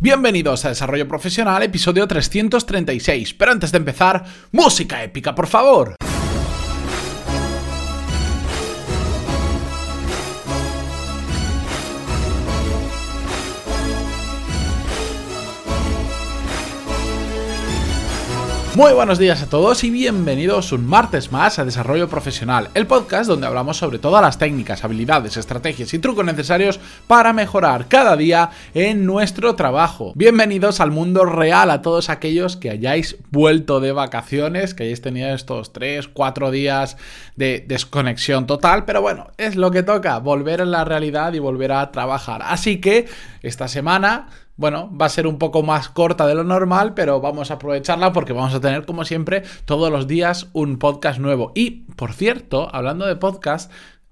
Bienvenidos a Desarrollo Profesional, episodio 336. Pero antes de empezar, música épica, por favor. Muy buenos días a todos y bienvenidos un martes más a Desarrollo Profesional, el podcast donde hablamos sobre todas las técnicas, habilidades, estrategias y trucos necesarios para mejorar cada día en nuestro trabajo. Bienvenidos al mundo real a todos aquellos que hayáis vuelto de vacaciones, que hayáis tenido estos 3, 4 días de desconexión total, pero bueno, es lo que toca, volver a la realidad y volver a trabajar. Así que esta semana bueno, va a ser un poco más corta de lo normal, pero vamos a aprovecharla porque vamos a tener, como siempre, todos los días un podcast nuevo. Y, por cierto, hablando de podcast,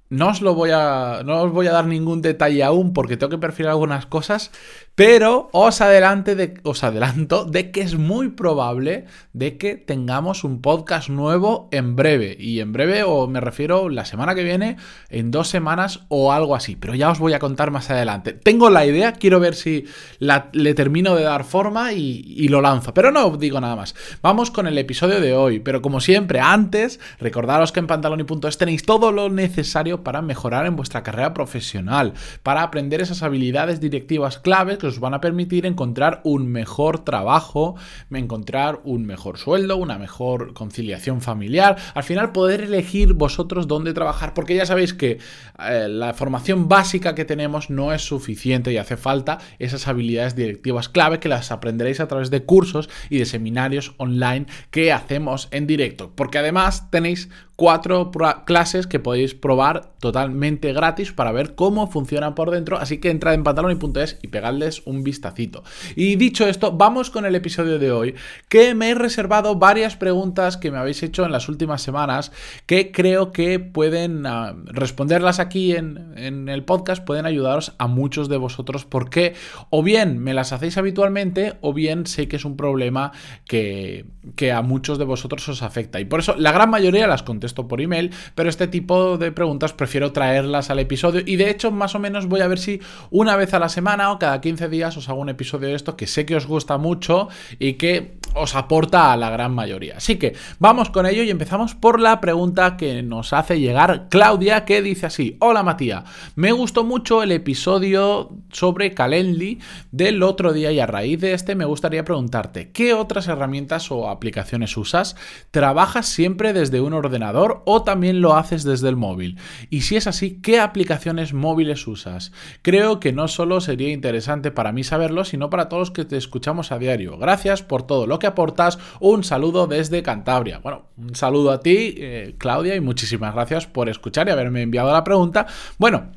no os lo voy a. No os voy a dar ningún detalle aún porque tengo que perfilar algunas cosas. Pero os, de, os adelanto de que es muy probable de que tengamos un podcast nuevo en breve. Y en breve, o me refiero la semana que viene, en dos semanas o algo así. Pero ya os voy a contar más adelante. Tengo la idea, quiero ver si le termino de dar forma y, y lo lanzo. Pero no digo nada más. Vamos con el episodio de hoy. Pero como siempre, antes, recordaros que en pantaloni.es tenéis todo lo necesario para mejorar en vuestra carrera profesional, para aprender esas habilidades directivas claves os van a permitir encontrar un mejor trabajo, encontrar un mejor sueldo, una mejor conciliación familiar, al final poder elegir vosotros dónde trabajar, porque ya sabéis que eh, la formación básica que tenemos no es suficiente y hace falta esas habilidades directivas clave que las aprenderéis a través de cursos y de seminarios online que hacemos en directo, porque además tenéis cuatro clases que podéis probar totalmente gratis para ver cómo funcionan por dentro. Así que entrad en pantaloni.es y pegadles un vistacito. Y dicho esto, vamos con el episodio de hoy, que me he reservado varias preguntas que me habéis hecho en las últimas semanas, que creo que pueden ah, responderlas aquí en, en el podcast, pueden ayudaros a muchos de vosotros, porque o bien me las hacéis habitualmente, o bien sé que es un problema que, que a muchos de vosotros os afecta. Y por eso la gran mayoría las contesto esto por email, pero este tipo de preguntas prefiero traerlas al episodio. Y de hecho más o menos voy a ver si una vez a la semana o cada 15 días os hago un episodio de esto que sé que os gusta mucho y que os aporta a la gran mayoría. Así que vamos con ello y empezamos por la pregunta que nos hace llegar Claudia, que dice así: Hola Matías, me gustó mucho el episodio sobre Calendly del otro día y a raíz de este me gustaría preguntarte: ¿qué otras herramientas o aplicaciones usas? ¿Trabajas siempre desde un ordenador o también lo haces desde el móvil? Y si es así, ¿qué aplicaciones móviles usas? Creo que no solo sería interesante para mí saberlo, sino para todos los que te escuchamos a diario. Gracias por todo lo que aportas. Un saludo desde Cantabria. Bueno, un saludo a ti, eh, Claudia, y muchísimas gracias por escuchar y haberme enviado la pregunta. Bueno,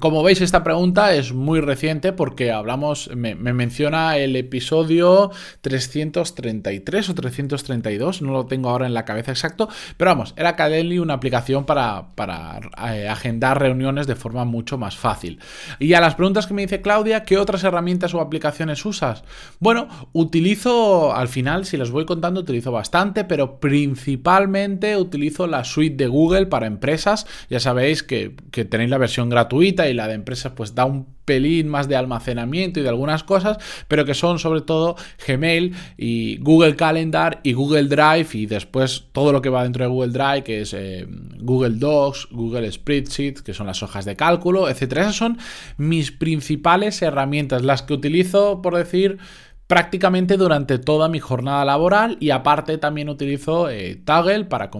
como veis, esta pregunta es muy reciente porque hablamos, me, menciona el episodio 333 o 332, no lo tengo ahora en la cabeza exacto, pero vamos, era Calendly una aplicación para, para eh, agendar reuniones de forma mucho más fácil. Y a las preguntas que me dice Claudia, ¿qué otras herramientas o aplicaciones usas? Bueno, utilizo, al final, si les voy contando, utilizo bastante, pero principalmente utilizo la suite de Google para empresas. Ya sabéis que, que tenéis la versión gratuita y la de empresas pues da un pelín más de almacenamiento y de algunas cosas, pero que son sobre todo Gmail y Google Calendar y Google Drive y después todo lo que va dentro de Google Drive, que es eh, Google Docs, Google Spreadsheet, que son las hojas de cálculo, etcétera. Esas son mis principales herramientas, las que utilizo, por decir, prácticamente durante toda mi jornada laboral y aparte también utilizo eh, para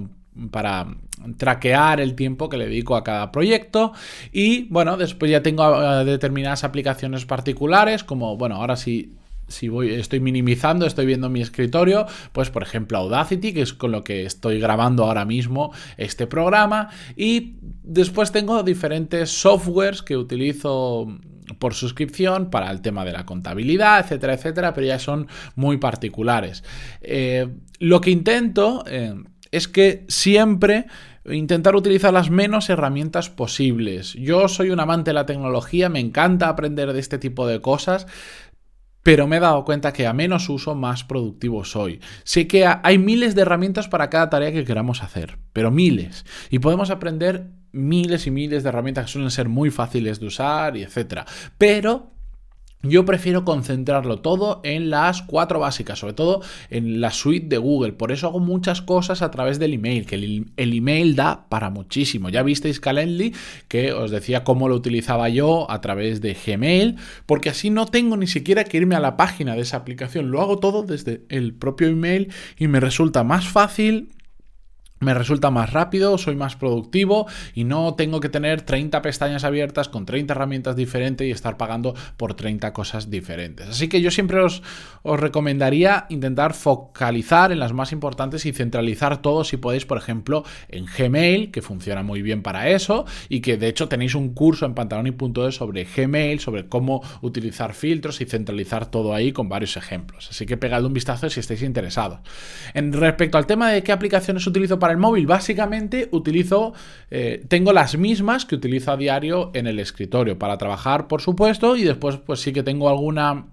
traquear el tiempo que le dedico a cada proyecto y bueno, después ya tengo eh, determinadas aplicaciones particulares como bueno, ahora sí si voy, estoy minimizando, estoy viendo mi escritorio, pues por ejemplo Audacity, que es con lo que estoy grabando ahora mismo este programa, y después tengo diferentes softwares que utilizo por suscripción para el tema de la contabilidad, etcétera, etcétera, pero ya son muy particulares. Eh, lo que intento eh, es que siempre intentar utilizar las menos herramientas posibles. Yo soy un amante de la tecnología, me encanta aprender de este tipo de cosas, pero me he dado cuenta que a menos uso, más productivo soy. Sé que hay miles de herramientas para cada tarea que queramos hacer, pero miles. Y podemos aprender miles y miles de herramientas que suelen ser muy fáciles de usar y etcétera. Pero Yo prefiero concentrarlo todo en las cuatro básicas, sobre todo en la suite de Google. Por eso hago muchas cosas a través del email, que el, email da para muchísimo. Ya visteis Calendly, que os decía cómo lo utilizaba yo a través de Gmail, porque así no tengo ni siquiera que irme a la página de esa aplicación. Lo hago todo desde el propio email y me resulta más fácil me resulta más rápido, soy más productivo y no tengo que tener 30 pestañas abiertas con 30 herramientas diferentes y estar pagando por 30 cosas diferentes. Así que yo siempre os, os, recomendaría intentar focalizar en las más importantes y centralizar todo si podéis, por ejemplo, en Gmail, que funciona muy bien para eso y que de hecho tenéis un curso en pantaloni.es sobre Gmail, sobre cómo utilizar filtros y centralizar todo ahí con varios ejemplos. Así que pegadle un vistazo si estáis interesados. En respecto al tema de qué aplicaciones utilizo para el móvil, básicamente utilizo, eh, tengo las mismas que utilizo a diario en el escritorio para trabajar, por supuesto, y después pues sí que tengo alguna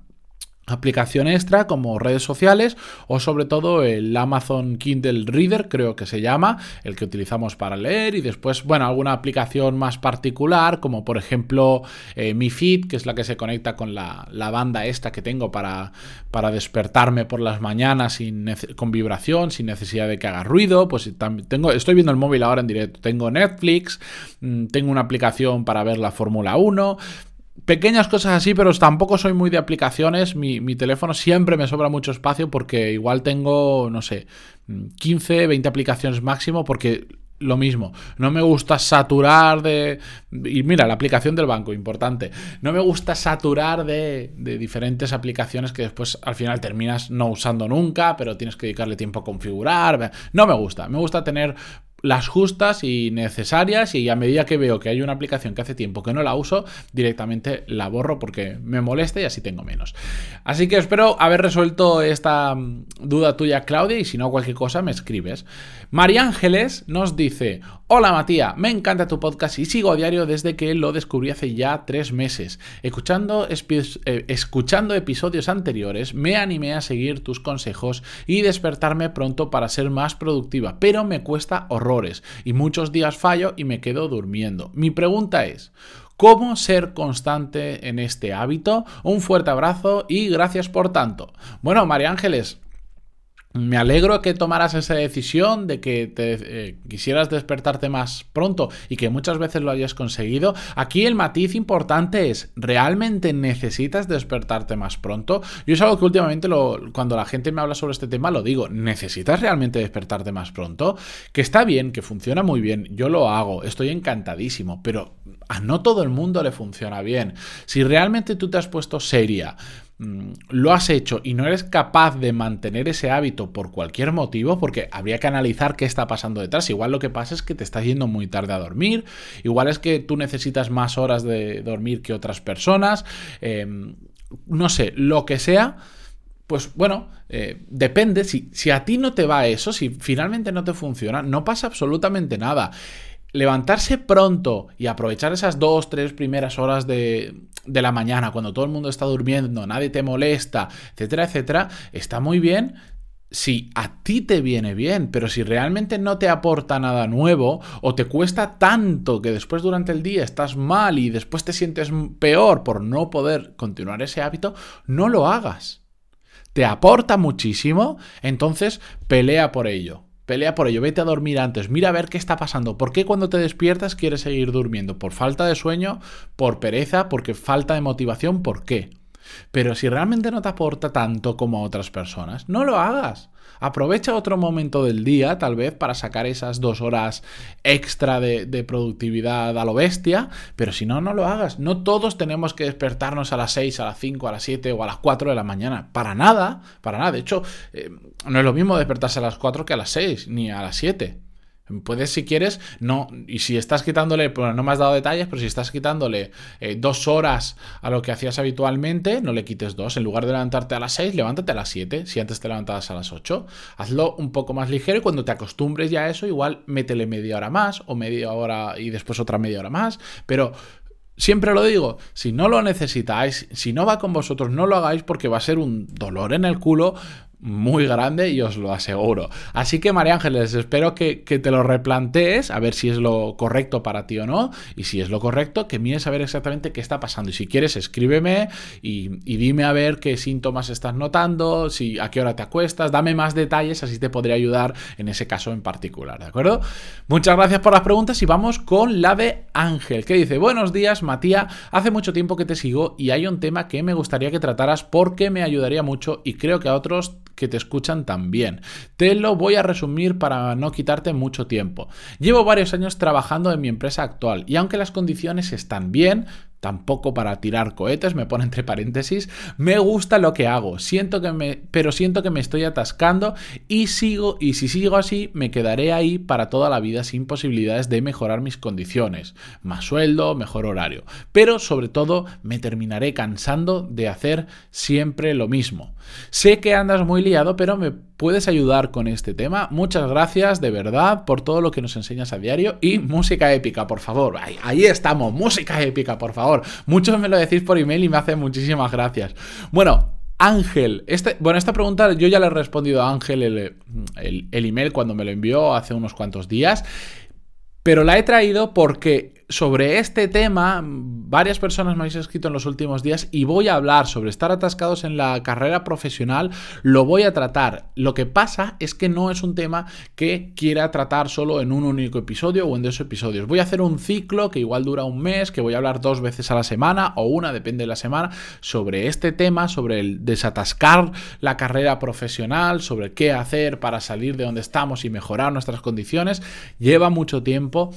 aplicación extra como redes sociales o sobre todo el Amazon Kindle Reader creo que se llama el que utilizamos para leer y después bueno alguna aplicación más particular como por ejemplo eh, mi feed que es la que se conecta con la, banda esta que tengo para, para despertarme por las mañanas sin con vibración sin necesidad de que haga ruido pues tengo estoy viendo el móvil ahora en directo tengo Netflix mm, tengo una aplicación para ver la Fórmula 1 pequeñas cosas así, pero tampoco soy muy de aplicaciones. Mi, teléfono siempre me sobra mucho espacio porque igual tengo, no sé, 15, 20 aplicaciones máximo porque lo mismo, no me gusta saturar de... Y mira, la aplicación del banco, importante. No me gusta saturar de, de, diferentes aplicaciones que después al final terminas no usando nunca, pero tienes que dedicarle tiempo a configurar. No me gusta, me gusta tener las justas y necesarias y a medida que veo que hay una aplicación que hace tiempo que no la uso, directamente la borro porque me molesta y así tengo menos. Así que espero haber resuelto esta mm, duda tuya, Claudia, y si no, cualquier cosa me escribes. María Ángeles nos dice, hola Matías, me encanta tu podcast y sigo a diario desde que lo descubrí hace ya tres meses. Escuchando, eh, escuchando episodios anteriores, me animé a seguir tus consejos y despertarme pronto para ser más productiva, pero me cuesta horror y muchos días fallo y me quedo durmiendo. Mi pregunta es, ¿Cómo ser constante en este hábito? Un fuerte abrazo y gracias por tanto. Bueno, María Ángeles, me alegro que tomaras esa decisión de que te, eh, quisieras despertarte más pronto y que muchas veces lo hayas conseguido. Aquí el matiz importante es, ¿realmente necesitas despertarte más pronto? Yo es algo que últimamente cuando la gente me habla sobre este tema lo digo, ¿necesitas realmente despertarte más pronto? Que está bien, que funciona muy bien, yo lo hago, estoy encantadísimo, pero a no todo el mundo le funciona bien. Si realmente tú te has puesto seria, Mm, lo has hecho y no eres capaz de mantener ese hábito por cualquier motivo, porque habría que analizar qué está pasando detrás. Igual lo que pasa es que te estás yendo muy tarde a dormir, igual es que tú necesitas más horas de dormir que otras personas, em, no sé, lo que sea. Pues bueno, eh, depende, si, si a ti no te va eso, si finalmente no te funciona, no pasa absolutamente nada levantarse pronto y aprovechar esas dos, tres primeras horas de, de, la mañana, cuando todo el mundo está durmiendo, nadie te molesta, etcétera, etcétera, está muy bien si a ti te viene bien, pero si realmente no te aporta nada nuevo o te cuesta tanto que después durante el día estás mal y después te sientes peor por no poder continuar ese hábito, no lo hagas. Te aporta muchísimo, entonces pelea por ello. Pelea por ello, vete a dormir antes, mira a ver qué está pasando. ¿Por qué cuando te despiertas quieres seguir durmiendo? ¿Por falta de sueño? ¿Por pereza? ¿Porque falta de motivación? ¿Por qué? Pero si realmente no te aporta tanto como a otras personas, no lo hagas. Aprovecha otro momento del día, tal vez, para sacar esas dos horas extra de, productividad a lo bestia, pero si no, no lo hagas. No todos tenemos que despertarnos a las 6, a las 5, a las 7 o a las 4 de la mañana. Para nada, para nada. De hecho, eh, no es lo mismo despertarse a las 4 que a las 6, ni a las 7. Puedes, si quieres, no. Y si estás quitándole, bueno, no me has dado detalles, pero si estás quitándole eh, dos horas a lo que hacías habitualmente, no le quites dos. En lugar de levantarte a las seis, levántate a las siete. Si antes te levantabas a las ocho, hazlo un poco más ligero y cuando te acostumbres ya a eso, igual métele media hora más o media hora y después otra media hora más. Pero Siempre lo digo, si no lo necesitáis, si no va con vosotros, no lo hagáis porque va a ser un dolor en el culo muy grande y os lo aseguro. Así que María Ángeles, espero que, te lo replantees, a ver si es lo correcto para ti o no, y si es lo correcto, que mires a ver exactamente qué está pasando. Y si quieres, escríbeme y, dime a ver qué síntomas estás notando, si a qué hora te acuestas, dame más detalles, así te podría ayudar en ese caso en particular, ¿de acuerdo? Muchas gracias por las preguntas y vamos con la de Ángel, que dice, buenos días Matías, hace mucho tiempo que te sigo y hay un tema que me gustaría que trataras porque me ayudaría mucho y creo que a otros que te escuchan también. Te lo voy a resumir para no quitarte mucho tiempo. Llevo varios años trabajando en mi empresa actual y aunque las condiciones están bien, tampoco para tirar cohetes, me pone entre paréntesis, me gusta lo que hago, siento que me, pero siento que me estoy atascando y sigo, y si sigo así, me quedaré ahí para toda la vida sin posibilidades de mejorar mis condiciones, más sueldo, mejor horario, pero sobre todo me terminaré cansando de hacer siempre lo mismo. Sé que andas muy liado, pero me puedes ayudar con este tema. Muchas gracias de verdad por todo lo que nos enseñas a diario y música épica, por favor. Ahí, estamos, música épica, por favor. Muchos me lo decís por email y me hacen muchísimas gracias. Bueno, Ángel, este, bueno, esta pregunta yo ya le he respondido a Ángel el, el email cuando me lo envió hace unos cuantos días, pero la he traído porque sobre este tema, varias personas me habéis escrito en los últimos días y voy a hablar sobre estar atascados en la carrera profesional, lo voy a tratar. Lo que pasa es que no es un tema que quiera tratar solo en un único episodio o en dos episodios. Voy a hacer un ciclo que igual dura un mes, que voy a hablar dos veces a la semana o una, depende de la semana, sobre este tema, sobre el desatascar la carrera profesional, sobre qué hacer para salir de donde estamos y mejorar nuestras condiciones. Lleva mucho tiempo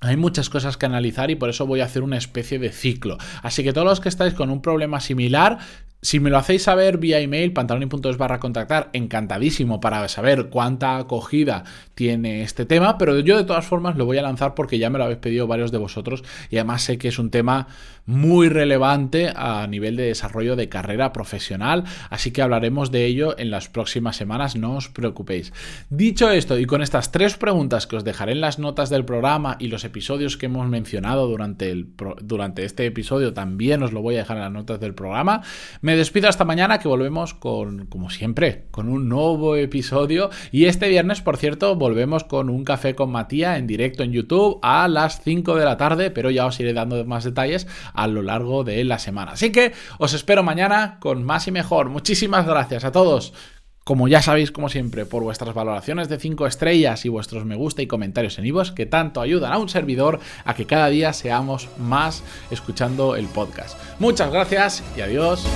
hay muchas cosas que analizar y por eso voy a hacer una especie de ciclo. Así que todos los que estáis con un problema similar, si me lo hacéis saber vía email, pantaloni.es barra contactar, encantadísimo para saber cuánta acogida tiene este tema, pero yo de todas formas lo voy a lanzar porque ya me lo habéis pedido varios de vosotros y además sé que es un tema muy relevante a nivel de desarrollo de carrera profesional, así que hablaremos de ello en las próximas semanas, no os preocupéis. Dicho esto, y con estas tres preguntas que os dejaré en las notas del programa y los episodios que hemos mencionado durante, el, durante este episodio, también os lo voy a dejar en las notas del programa, me despido hasta mañana que volvemos con, como siempre, con un nuevo episodio y este viernes, por cierto, volvemos con un café con Matías en directo en YouTube a las 5 de la tarde, pero ya os iré dando más detalles a lo largo de la semana. Así que os espero mañana con más y mejor. Muchísimas gracias a todos. Como ya sabéis, como siempre, por vuestras valoraciones de 5 estrellas y vuestros me gusta y comentarios en iVoox que tanto ayudan a un servidor a que cada día seamos más escuchando el podcast. Muchas gracias y adiós.